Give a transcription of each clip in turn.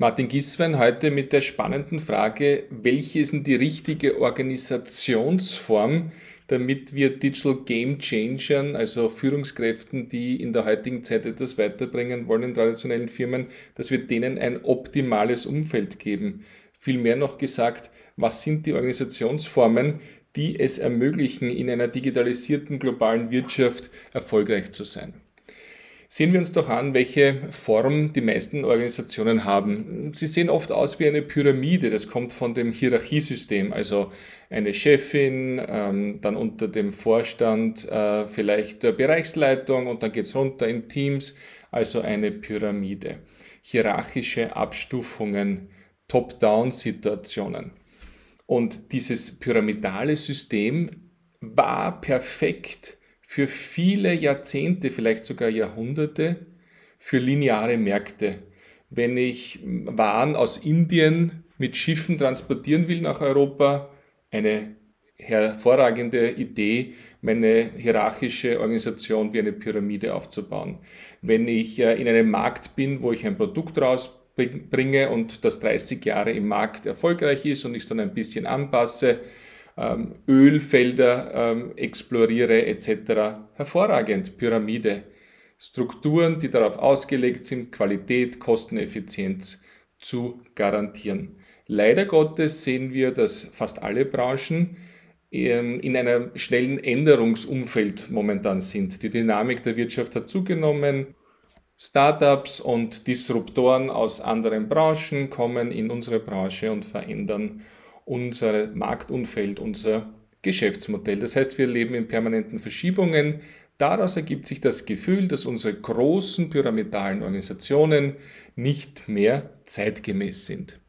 Martin Giswein heute mit der spannenden Frage, welche ist denn die richtige Organisationsform, damit wir Digital Game Changern, also Führungskräften, die in der heutigen Zeit etwas weiterbringen wollen in traditionellen Firmen, dass wir denen ein optimales Umfeld geben. Vielmehr noch gesagt, was sind die Organisationsformen, die es ermöglichen, in einer digitalisierten globalen Wirtschaft erfolgreich zu sein. Sehen wir uns doch an, welche Form die meisten Organisationen haben. Sie sehen oft aus wie eine Pyramide, das kommt von dem Hierarchiesystem, also eine Chefin, ähm, dann unter dem Vorstand äh, vielleicht der Bereichsleitung und dann geht es runter in Teams, also eine Pyramide. Hierarchische Abstufungen, Top-Down-Situationen. Und dieses pyramidale System war perfekt für viele Jahrzehnte, vielleicht sogar Jahrhunderte, für lineare Märkte. Wenn ich Waren aus Indien mit Schiffen transportieren will nach Europa, eine hervorragende Idee, meine hierarchische Organisation wie eine Pyramide aufzubauen. Wenn ich äh, in einem Markt bin, wo ich ein Produkt rausbringe und das 30 Jahre im Markt erfolgreich ist und ich es dann ein bisschen anpasse, ähm, Ölfelder ähm, exploriere etc. Hervorragend, Pyramide. Strukturen, die darauf ausgelegt sind, Qualität, Kosteneffizienz zu garantieren. Leider Gottes sehen wir, dass fast alle Branchen ähm, in einem schnellen Änderungsumfeld momentan sind. Die Dynamik der Wirtschaft hat zugenommen. Startups und Disruptoren aus anderen Branchen kommen in unsere Branche und verändern unser Marktumfeld, unser Geschäftsmodell. Das heißt, wir leben in permanenten Verschiebungen. Daraus ergibt sich das Gefühl, dass unsere großen pyramidalen Organisationen nicht mehr zeitgemäß sind.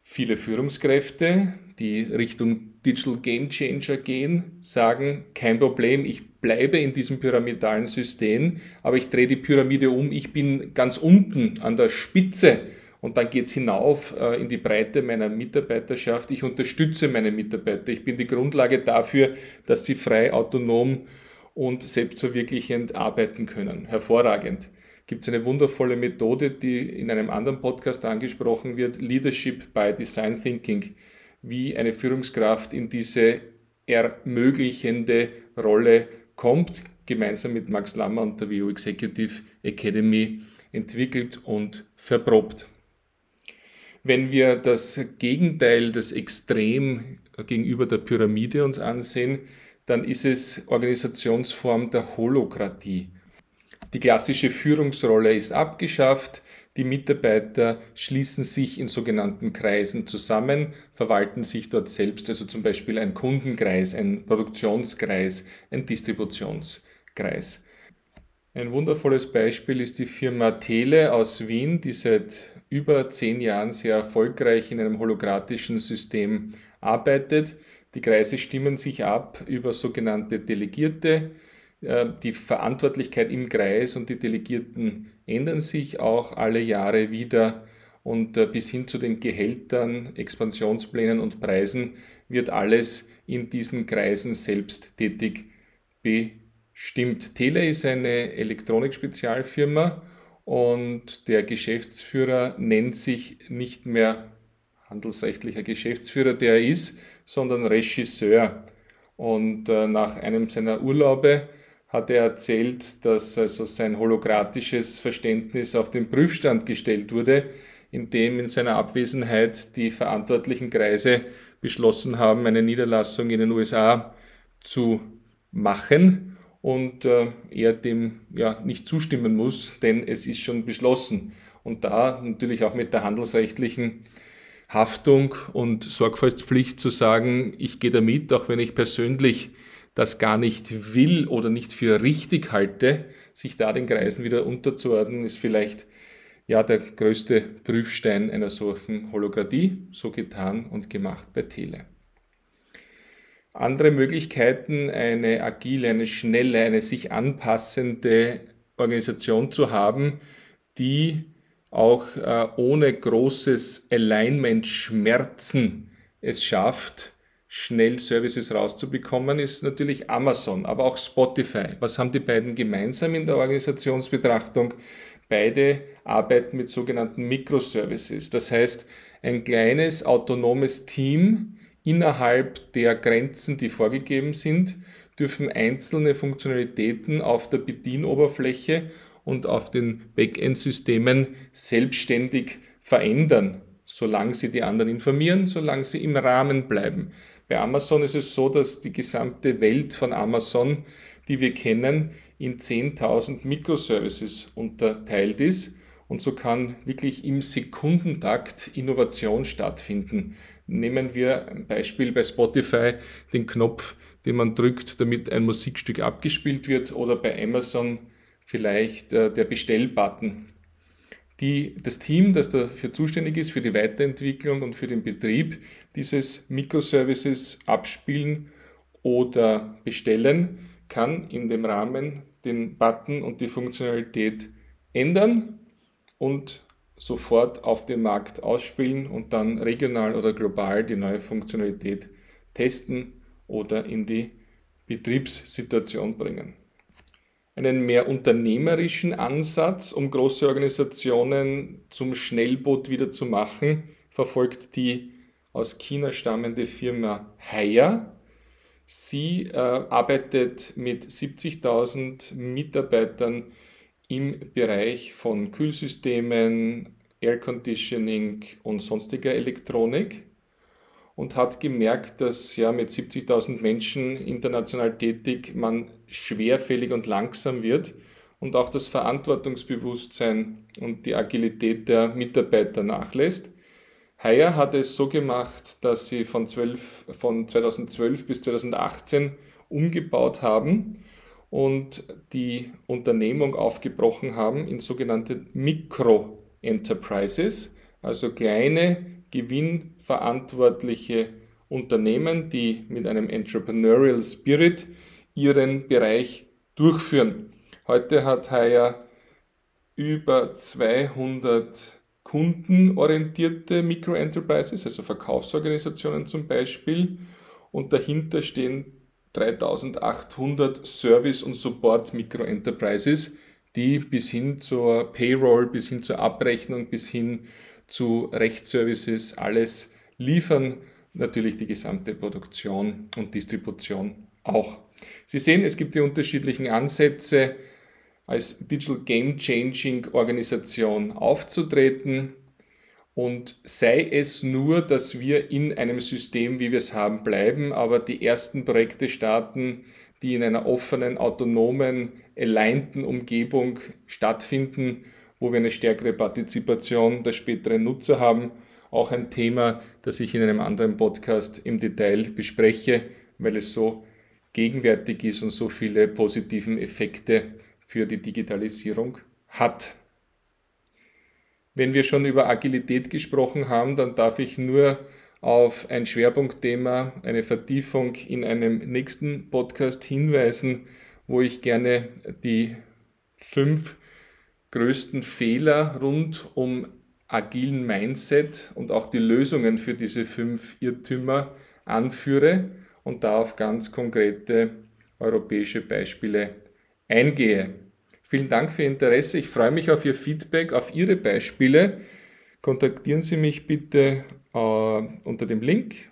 Viele Führungskräfte, die Richtung Digital Game Changer gehen, sagen, kein Problem, ich bleibe in diesem pyramidalen System, aber ich drehe die Pyramide um, ich bin ganz unten an der Spitze und dann geht es hinauf äh, in die Breite meiner Mitarbeiterschaft. Ich unterstütze meine Mitarbeiter. Ich bin die Grundlage dafür, dass sie frei, autonom und selbstverwirklichend arbeiten können. Hervorragend. Gibt es eine wundervolle Methode, die in einem anderen Podcast angesprochen wird, Leadership by Design Thinking, wie eine Führungskraft in diese ermöglichende Rolle kommt, gemeinsam mit Max Lammer und der WO Executive Academy entwickelt und verprobt. Wenn wir das Gegenteil, das Extrem gegenüber der Pyramide uns ansehen, dann ist es Organisationsform der Holokratie. Die klassische Führungsrolle ist abgeschafft, die Mitarbeiter schließen sich in sogenannten Kreisen zusammen, verwalten sich dort selbst, also zum Beispiel ein Kundenkreis, ein Produktionskreis, ein Distributionskreis. Ein wundervolles Beispiel ist die Firma Tele aus Wien, die seit über zehn Jahren sehr erfolgreich in einem hologratischen System arbeitet. Die Kreise stimmen sich ab über sogenannte Delegierte. Äh, die Verantwortlichkeit im Kreis und die Delegierten ändern sich auch alle Jahre wieder und äh, bis hin zu den Gehältern, Expansionsplänen und Preisen wird alles in diesen Kreisen selbst tätig bestimmt. Tele ist eine Elektronik-Spezialfirma und der Geschäftsführer nennt sich nicht mehr handelsrechtlicher Geschäftsführer, der er ist, sondern Regisseur. Und äh, nach einem seiner Urlaube hat er erzählt, dass also sein holokratisches Verständnis auf den Prüfstand gestellt wurde, indem in seiner Abwesenheit die verantwortlichen Kreise beschlossen haben, eine Niederlassung in den USA zu machen und äh, er dem ja nicht zustimmen muss, denn es ist schon beschlossen. Und da natürlich auch mit der handelsrechtlichen Haftung und Sorgfaltspflicht zu sagen, ich gehe damit, auch wenn ich persönlich das gar nicht will oder nicht für richtig halte, sich da den Kreisen wieder unterzuordnen, ist vielleicht ja der größte Prüfstein einer solchen Holokratie, so getan und gemacht bei Tele andere Möglichkeiten, eine agile, eine schnelle, eine sich anpassende Organisation zu haben, die auch äh, ohne großes Alignment-Schmerzen es schafft, schnell Services rauszubekommen, ist natürlich Amazon, aber auch Spotify. Was haben die beiden gemeinsam in der Organisationsbetrachtung? Beide arbeiten mit sogenannten Microservices. Das heißt, ein kleines autonomes Team innerhalb der Grenzen, die vorgegeben sind, dürfen einzelne Funktionalitäten auf der Bedienoberfläche und auf den Backend-Systemen selbstständig verändern, solange sie die anderen informieren, solange sie im Rahmen bleiben. Bei Amazon ist es so, dass die gesamte Welt von Amazon, die wir kennen, in 10.000 Microservices unterteilt ist. Und so kann wirklich im Sekundentakt Innovation stattfinden. Nehmen wir ein Beispiel bei Spotify, den Knopf, den man drückt, damit ein Musikstück abgespielt wird, oder bei Amazon vielleicht äh, der Bestellbutton. Die, das Team, das dafür zuständig ist, für die Weiterentwicklung und für den Betrieb dieses Microservices abspielen oder bestellen, kann in dem Rahmen den Button und die Funktionalität ändern und sofort auf den Markt ausspielen und dann regional oder global die neue Funktionalität testen oder in die Betriebssituation bringen. Einen mehr unternehmerischen Ansatz, um große Organisationen zum Schnellboot wieder zu machen, verfolgt die aus China stammende Firma Haier. Sie äh, arbeitet mit 70.000 Mitarbeitern im Bereich von Kühlsystemen, Air Conditioning und sonstiger Elektronik und hat gemerkt, dass ja mit 70.000 Menschen international tätig man schwerfällig und langsam wird und auch das Verantwortungsbewusstsein und die Agilität der Mitarbeiter nachlässt. Haier hat es so gemacht, dass sie von, 12, von 2012 bis 2018 umgebaut haben und die Unternehmung aufgebrochen haben in sogenannte Mikro-Enterprises, also kleine gewinnverantwortliche Unternehmen, die mit einem Entrepreneurial Spirit ihren Bereich durchführen. Heute hat Haier über 200 kundenorientierte Microenterprises, also Verkaufsorganisationen zum Beispiel. Und dahinter stehen 3800 Service- und Support-Microenterprises, die bis hin zur Payroll, bis hin zur Abrechnung, bis hin zu Rechtsservices alles liefern. Natürlich die gesamte Produktion und Distribution auch. Sie sehen, es gibt die unterschiedlichen Ansätze als Digital Game Changing Organisation aufzutreten und sei es nur, dass wir in einem System, wie wir es haben, bleiben, aber die ersten Projekte starten, die in einer offenen, autonomen, alignten Umgebung stattfinden, wo wir eine stärkere Partizipation der späteren Nutzer haben. Auch ein Thema, das ich in einem anderen Podcast im Detail bespreche, weil es so gegenwärtig ist und so viele positiven Effekte für die Digitalisierung hat. Wenn wir schon über Agilität gesprochen haben, dann darf ich nur auf ein Schwerpunktthema, eine Vertiefung in einem nächsten Podcast hinweisen, wo ich gerne die fünf größten Fehler rund um agilen Mindset und auch die Lösungen für diese fünf Irrtümer anführe und da auf ganz konkrete europäische Beispiele eingehe. Vielen Dank für Ihr Interesse. Ich freue mich auf Ihr Feedback, auf Ihre Beispiele. Kontaktieren Sie mich bitte äh, unter dem Link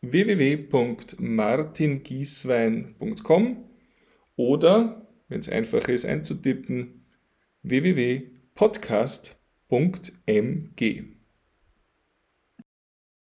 www.martingieswein.com oder, wenn es einfacher ist einzutippen, www.podcast.mg.